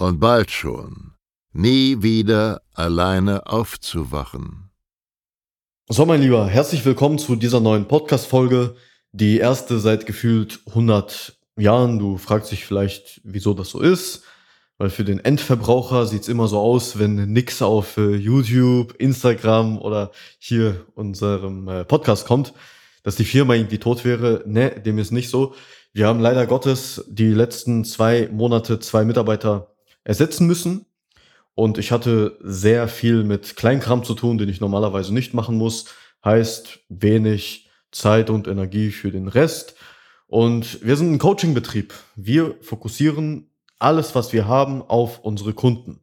und bald schon nie wieder alleine aufzuwachen. So, mein Lieber, herzlich willkommen zu dieser neuen Podcast-Folge. Die erste seit gefühlt 100 Jahren. Du fragst dich vielleicht, wieso das so ist. Weil für den Endverbraucher sieht's immer so aus, wenn nix auf äh, YouTube, Instagram oder hier unserem äh, Podcast kommt, dass die Firma irgendwie tot wäre. Ne, dem ist nicht so. Wir haben leider Gottes die letzten zwei Monate zwei Mitarbeiter ersetzen müssen. Und ich hatte sehr viel mit Kleinkram zu tun, den ich normalerweise nicht machen muss. Heißt wenig Zeit und Energie für den Rest. Und wir sind ein Coaching-Betrieb. Wir fokussieren alles, was wir haben, auf unsere Kunden.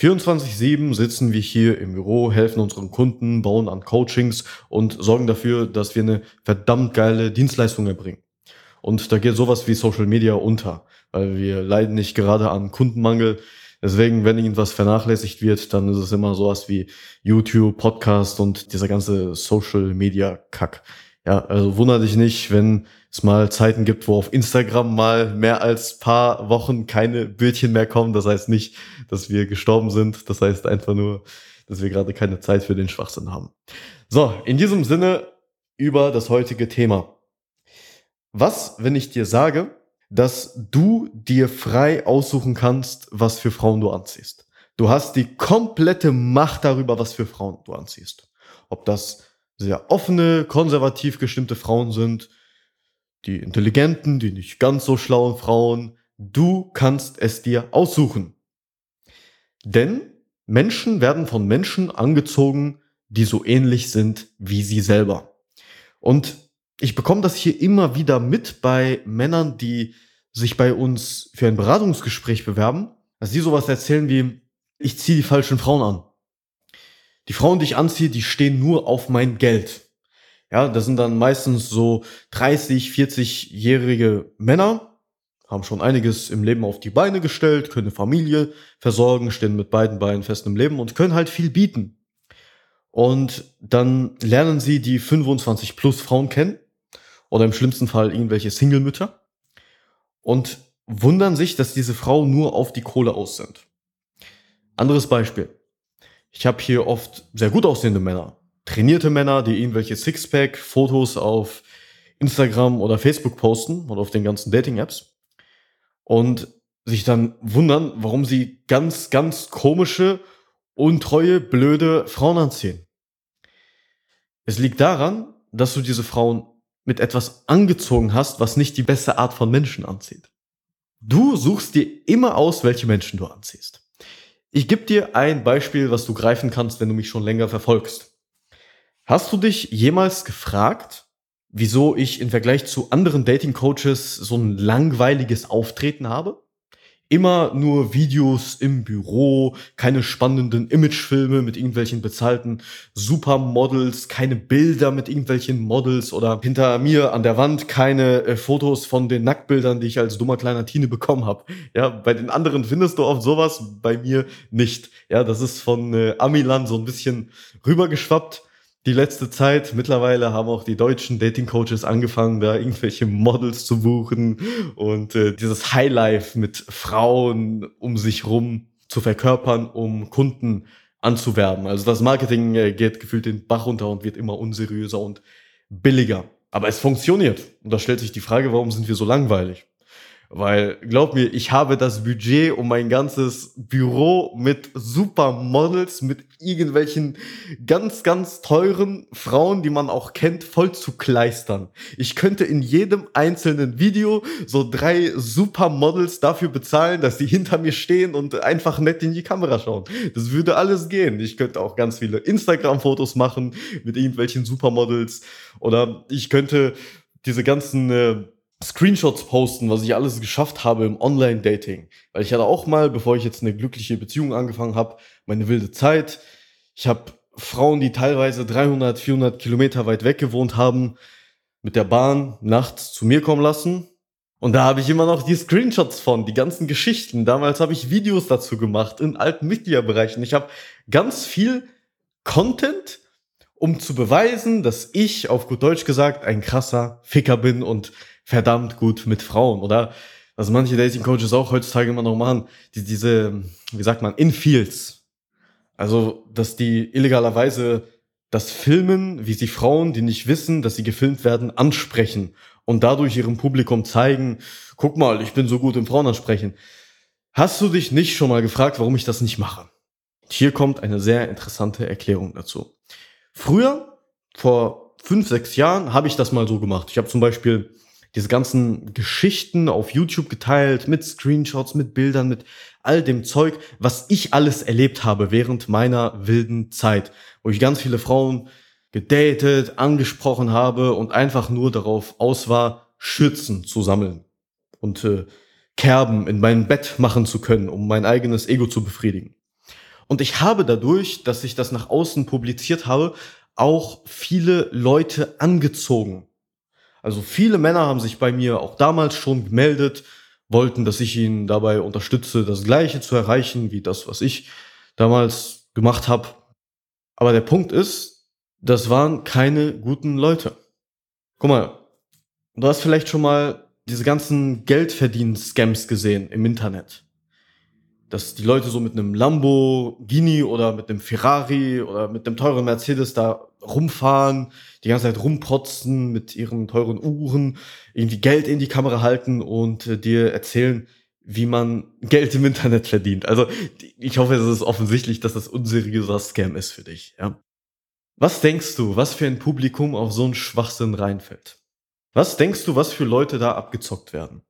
24-7 sitzen wir hier im Büro, helfen unseren Kunden, bauen an Coachings und sorgen dafür, dass wir eine verdammt geile Dienstleistung erbringen. Und da geht sowas wie Social Media unter, weil wir leiden nicht gerade an Kundenmangel. Deswegen, wenn irgendwas vernachlässigt wird, dann ist es immer sowas wie YouTube, Podcast und dieser ganze Social Media Kack. Ja, also wunder dich nicht, wenn es mal Zeiten gibt, wo auf Instagram mal mehr als paar Wochen keine Bildchen mehr kommen. Das heißt nicht, dass wir gestorben sind. Das heißt einfach nur, dass wir gerade keine Zeit für den Schwachsinn haben. So, in diesem Sinne über das heutige Thema. Was, wenn ich dir sage, dass du dir frei aussuchen kannst, was für Frauen du anziehst? Du hast die komplette Macht darüber, was für Frauen du anziehst. Ob das sehr offene, konservativ gestimmte Frauen sind, die intelligenten, die nicht ganz so schlauen Frauen. Du kannst es dir aussuchen. Denn Menschen werden von Menschen angezogen, die so ähnlich sind wie sie selber. Und ich bekomme das hier immer wieder mit bei Männern, die sich bei uns für ein Beratungsgespräch bewerben, dass sie sowas erzählen wie, ich ziehe die falschen Frauen an. Die Frauen, die ich anziehe, die stehen nur auf mein Geld. Ja, das sind dann meistens so 30, 40-jährige Männer, haben schon einiges im Leben auf die Beine gestellt, können eine Familie versorgen, stehen mit beiden Beinen fest im Leben und können halt viel bieten. Und dann lernen sie die 25 plus Frauen kennen oder im schlimmsten Fall irgendwelche Single-Mütter und wundern sich, dass diese Frauen nur auf die Kohle aus sind. Anderes Beispiel. Ich habe hier oft sehr gut aussehende Männer, trainierte Männer, die irgendwelche Sixpack-Fotos auf Instagram oder Facebook posten oder auf den ganzen Dating-Apps und sich dann wundern, warum sie ganz, ganz komische, untreue, blöde Frauen anziehen. Es liegt daran, dass du diese Frauen mit etwas angezogen hast, was nicht die beste Art von Menschen anzieht. Du suchst dir immer aus, welche Menschen du anziehst. Ich gebe dir ein Beispiel, was du greifen kannst, wenn du mich schon länger verfolgst. Hast du dich jemals gefragt, wieso ich im Vergleich zu anderen Dating Coaches so ein langweiliges Auftreten habe? Immer nur Videos im Büro, keine spannenden Imagefilme mit irgendwelchen bezahlten Supermodels, keine Bilder mit irgendwelchen Models oder hinter mir an der Wand keine äh, Fotos von den Nacktbildern, die ich als dummer kleiner Teenie bekommen habe. Ja, bei den anderen findest du oft sowas, bei mir nicht. Ja, das ist von äh, Amiland so ein bisschen rübergeschwappt die letzte Zeit. Mittlerweile haben auch die deutschen Dating Coaches angefangen, da irgendwelche Models zu buchen und äh, dieses Highlife mit Frauen um sich rum zu verkörpern, um Kunden anzuwerben. Also das Marketing äh, geht gefühlt den Bach runter und wird immer unseriöser und billiger. Aber es funktioniert. Und da stellt sich die Frage, warum sind wir so langweilig? Weil, glaub mir, ich habe das Budget, um mein ganzes Büro mit Supermodels, mit irgendwelchen ganz, ganz teuren Frauen, die man auch kennt, voll zu kleistern. Ich könnte in jedem einzelnen Video so drei Supermodels dafür bezahlen, dass sie hinter mir stehen und einfach nett in die Kamera schauen. Das würde alles gehen. Ich könnte auch ganz viele Instagram-Fotos machen mit irgendwelchen Supermodels oder ich könnte diese ganzen äh, Screenshots posten, was ich alles geschafft habe im Online-Dating. Weil ich hatte auch mal, bevor ich jetzt eine glückliche Beziehung angefangen habe, meine wilde Zeit. Ich habe Frauen, die teilweise 300, 400 Kilometer weit weg gewohnt haben, mit der Bahn nachts zu mir kommen lassen. Und da habe ich immer noch die Screenshots von, die ganzen Geschichten. Damals habe ich Videos dazu gemacht in alten Media-Bereichen. Ich habe ganz viel Content, um zu beweisen, dass ich, auf gut Deutsch gesagt, ein krasser Ficker bin und verdammt gut mit Frauen, oder? Was manche Dating Coaches auch heutzutage immer noch machen, die, diese, wie sagt man, Infields. Also, dass die illegalerweise das Filmen, wie sie Frauen, die nicht wissen, dass sie gefilmt werden, ansprechen und dadurch ihrem Publikum zeigen, guck mal, ich bin so gut im Frauen ansprechen. Hast du dich nicht schon mal gefragt, warum ich das nicht mache? Hier kommt eine sehr interessante Erklärung dazu. Früher, vor fünf, sechs Jahren, habe ich das mal so gemacht. Ich habe zum Beispiel diese ganzen Geschichten auf YouTube geteilt, mit Screenshots, mit Bildern, mit all dem Zeug, was ich alles erlebt habe während meiner wilden Zeit, wo ich ganz viele Frauen gedatet, angesprochen habe und einfach nur darauf aus war, Schützen zu sammeln und äh, Kerben in mein Bett machen zu können, um mein eigenes Ego zu befriedigen. Und ich habe dadurch, dass ich das nach außen publiziert habe, auch viele Leute angezogen. Also viele Männer haben sich bei mir auch damals schon gemeldet, wollten, dass ich ihnen dabei unterstütze, das Gleiche zu erreichen, wie das, was ich damals gemacht habe. Aber der Punkt ist, das waren keine guten Leute. Guck mal, du hast vielleicht schon mal diese ganzen Geldverdienen-Scams gesehen im Internet. Dass die Leute so mit einem Lamborghini oder mit einem Ferrari oder mit einem teuren Mercedes da rumfahren, die ganze Zeit rumprotzen mit ihren teuren Uhren, irgendwie Geld in die Kamera halten und äh, dir erzählen, wie man Geld im Internet verdient. Also ich hoffe, es ist offensichtlich, dass das unseriöser Scam ist für dich. Ja? Was denkst du, was für ein Publikum auf so einen Schwachsinn reinfällt? Was denkst du, was für Leute da abgezockt werden?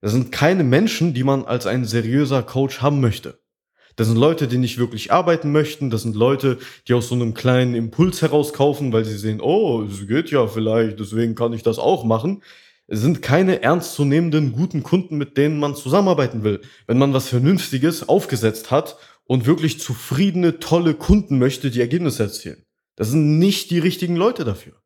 Das sind keine Menschen, die man als ein seriöser Coach haben möchte. Das sind Leute, die nicht wirklich arbeiten möchten. Das sind Leute, die aus so einem kleinen Impuls herauskaufen, weil sie sehen, oh, es geht ja vielleicht, deswegen kann ich das auch machen. Es sind keine ernstzunehmenden guten Kunden, mit denen man zusammenarbeiten will. Wenn man was Vernünftiges aufgesetzt hat und wirklich zufriedene, tolle Kunden möchte, die Ergebnisse erzielen. Das sind nicht die richtigen Leute dafür.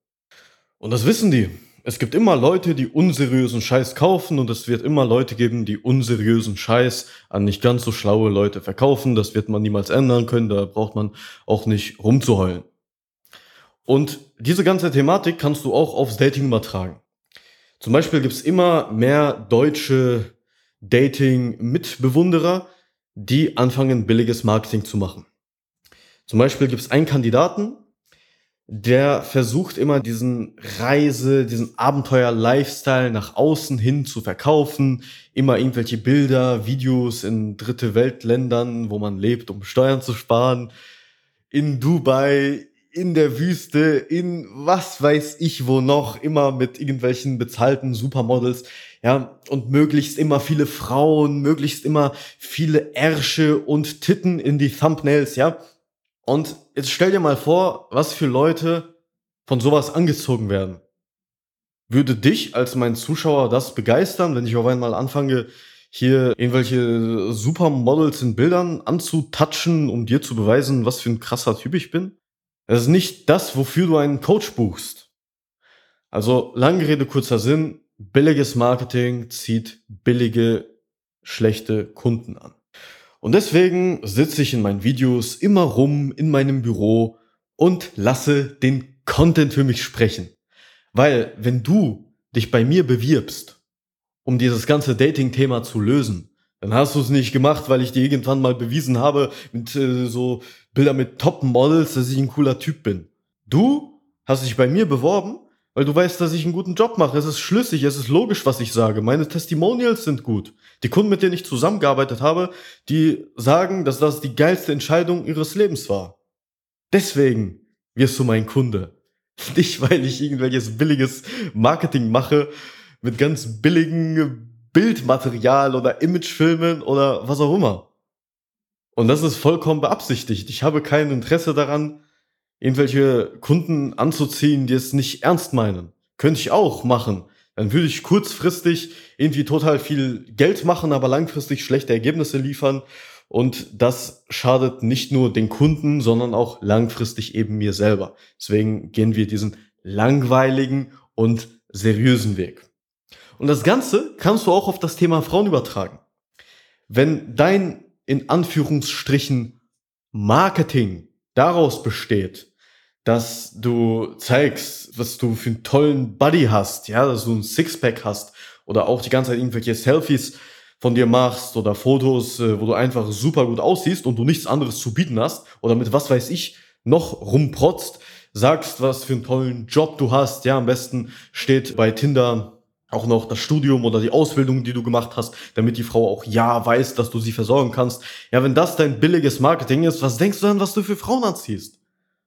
Und das wissen die. Es gibt immer Leute, die unseriösen Scheiß kaufen und es wird immer Leute geben, die unseriösen Scheiß an nicht ganz so schlaue Leute verkaufen. Das wird man niemals ändern können, da braucht man auch nicht rumzuheulen. Und diese ganze Thematik kannst du auch aufs Dating übertragen. Zum Beispiel gibt's immer mehr deutsche Dating-Mitbewunderer, die anfangen, billiges Marketing zu machen. Zum Beispiel gibt's einen Kandidaten, der versucht immer diesen Reise, diesen Abenteuer-Lifestyle nach außen hin zu verkaufen. Immer irgendwelche Bilder, Videos in dritte Weltländern, wo man lebt, um Steuern zu sparen. In Dubai, in der Wüste, in was weiß ich wo noch, immer mit irgendwelchen bezahlten Supermodels. Ja, und möglichst immer viele Frauen, möglichst immer viele Ärsche und Titten in die Thumbnails, ja. Und jetzt stell dir mal vor, was für Leute von sowas angezogen werden. Würde dich als mein Zuschauer das begeistern, wenn ich auf einmal anfange, hier irgendwelche Supermodels in Bildern anzutatschen, um dir zu beweisen, was für ein krasser Typ ich bin? Das ist nicht das, wofür du einen Coach buchst. Also, lange Rede, kurzer Sinn, billiges Marketing zieht billige, schlechte Kunden an. Und deswegen sitze ich in meinen Videos immer rum in meinem Büro und lasse den Content für mich sprechen. Weil wenn du dich bei mir bewirbst, um dieses ganze Dating-Thema zu lösen, dann hast du es nicht gemacht, weil ich dir irgendwann mal bewiesen habe mit äh, so Bilder mit Top-Models, dass ich ein cooler Typ bin. Du hast dich bei mir beworben, weil du weißt, dass ich einen guten Job mache. Es ist schlüssig, es ist logisch, was ich sage. Meine Testimonials sind gut. Die Kunden, mit denen ich zusammengearbeitet habe, die sagen, dass das die geilste Entscheidung ihres Lebens war. Deswegen wirst du mein Kunde. Nicht, weil ich irgendwelches billiges Marketing mache mit ganz billigen Bildmaterial oder Imagefilmen oder was auch immer. Und das ist vollkommen beabsichtigt. Ich habe kein Interesse daran, irgendwelche Kunden anzuziehen, die es nicht ernst meinen. Könnte ich auch machen. Dann würde ich kurzfristig irgendwie total viel Geld machen, aber langfristig schlechte Ergebnisse liefern. Und das schadet nicht nur den Kunden, sondern auch langfristig eben mir selber. Deswegen gehen wir diesen langweiligen und seriösen Weg. Und das Ganze kannst du auch auf das Thema Frauen übertragen. Wenn dein in Anführungsstrichen Marketing daraus besteht, dass du zeigst, was du für einen tollen Buddy hast, ja, dass du ein Sixpack hast oder auch die ganze Zeit irgendwelche Selfies von dir machst oder Fotos, äh, wo du einfach super gut aussiehst und du nichts anderes zu bieten hast oder mit was weiß ich noch rumprotzt, sagst, was für einen tollen Job du hast, ja, am besten steht bei Tinder auch noch das Studium oder die Ausbildung, die du gemacht hast, damit die Frau auch ja weiß, dass du sie versorgen kannst. Ja, wenn das dein billiges Marketing ist, was denkst du dann, was du für Frauen anziehst?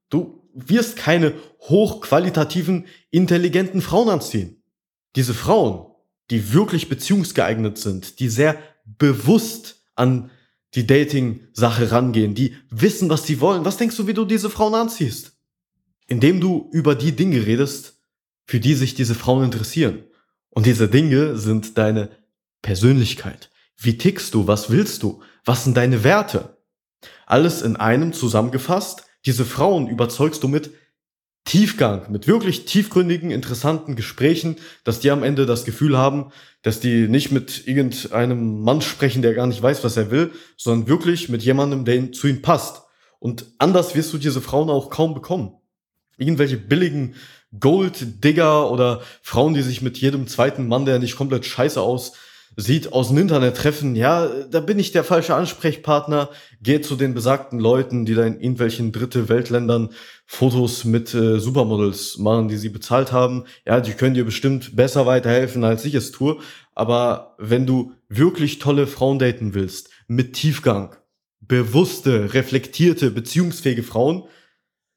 Du wirst keine hochqualitativen, intelligenten Frauen anziehen. Diese Frauen, die wirklich beziehungsgeeignet sind, die sehr bewusst an die Dating-Sache rangehen, die wissen, was sie wollen. Was denkst du, wie du diese Frauen anziehst? Indem du über die Dinge redest, für die sich diese Frauen interessieren. Und diese Dinge sind deine Persönlichkeit. Wie tickst du? Was willst du? Was sind deine Werte? Alles in einem zusammengefasst. Diese Frauen überzeugst du mit Tiefgang, mit wirklich tiefgründigen, interessanten Gesprächen, dass die am Ende das Gefühl haben, dass die nicht mit irgendeinem Mann sprechen, der gar nicht weiß, was er will, sondern wirklich mit jemandem, der zu ihnen passt. Und anders wirst du diese Frauen auch kaum bekommen. Irgendwelche billigen Gold-Digger oder Frauen, die sich mit jedem zweiten Mann, der nicht komplett scheiße aussieht, aus dem Internet treffen, ja, da bin ich der falsche Ansprechpartner. Geh zu den besagten Leuten, die da in irgendwelchen dritte Weltländern Fotos mit äh, Supermodels machen, die sie bezahlt haben. Ja, die können dir bestimmt besser weiterhelfen, als ich es tue. Aber wenn du wirklich tolle Frauen daten willst, mit Tiefgang, bewusste, reflektierte, beziehungsfähige Frauen,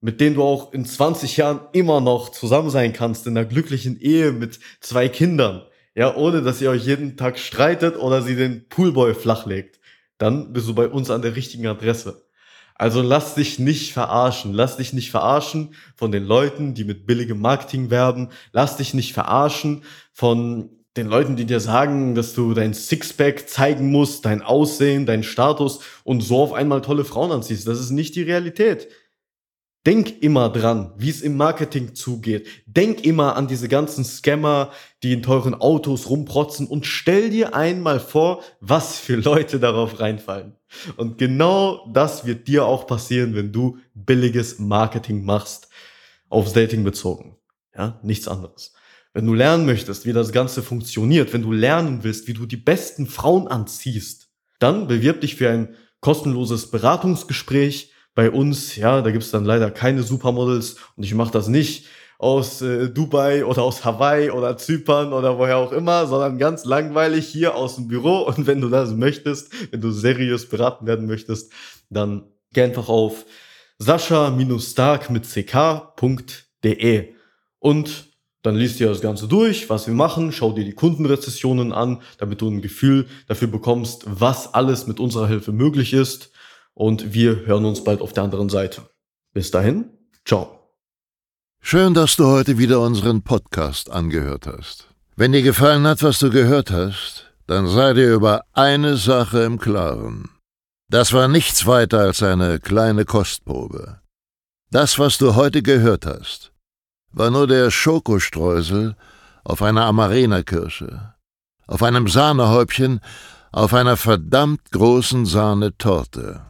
mit denen du auch in 20 Jahren immer noch zusammen sein kannst, in einer glücklichen Ehe mit zwei Kindern, ja, ohne dass ihr euch jeden Tag streitet oder sie den Poolboy flachlegt, dann bist du bei uns an der richtigen Adresse. Also lass dich nicht verarschen. Lass dich nicht verarschen von den Leuten, die mit billigem Marketing werben. Lass dich nicht verarschen von den Leuten, die dir sagen, dass du dein Sixpack zeigen musst, dein Aussehen, dein Status und so auf einmal tolle Frauen anziehst. Das ist nicht die Realität. Denk immer dran, wie es im Marketing zugeht. Denk immer an diese ganzen Scammer, die in teuren Autos rumprotzen und stell dir einmal vor, was für Leute darauf reinfallen. Und genau das wird dir auch passieren, wenn du billiges Marketing machst, aufs Dating bezogen. Ja, nichts anderes. Wenn du lernen möchtest, wie das Ganze funktioniert, wenn du lernen willst, wie du die besten Frauen anziehst, dann bewirb dich für ein kostenloses Beratungsgespräch bei uns, ja, da gibt's dann leider keine Supermodels und ich mache das nicht aus äh, Dubai oder aus Hawaii oder Zypern oder woher auch immer, sondern ganz langweilig hier aus dem Büro. Und wenn du das möchtest, wenn du seriös beraten werden möchtest, dann geh einfach auf sascha-stark mit ck.de und dann liest dir das Ganze durch, was wir machen, schau dir die Kundenrezessionen an, damit du ein Gefühl dafür bekommst, was alles mit unserer Hilfe möglich ist und wir hören uns bald auf der anderen Seite. Bis dahin, ciao. Schön, dass du heute wieder unseren Podcast angehört hast. Wenn dir gefallen hat, was du gehört hast, dann sei dir über eine Sache im Klaren. Das war nichts weiter als eine kleine Kostprobe. Das, was du heute gehört hast, war nur der Schokostreusel auf einer Amarena-Kirsche, auf einem Sahnehäubchen, auf einer verdammt großen Sahnetorte.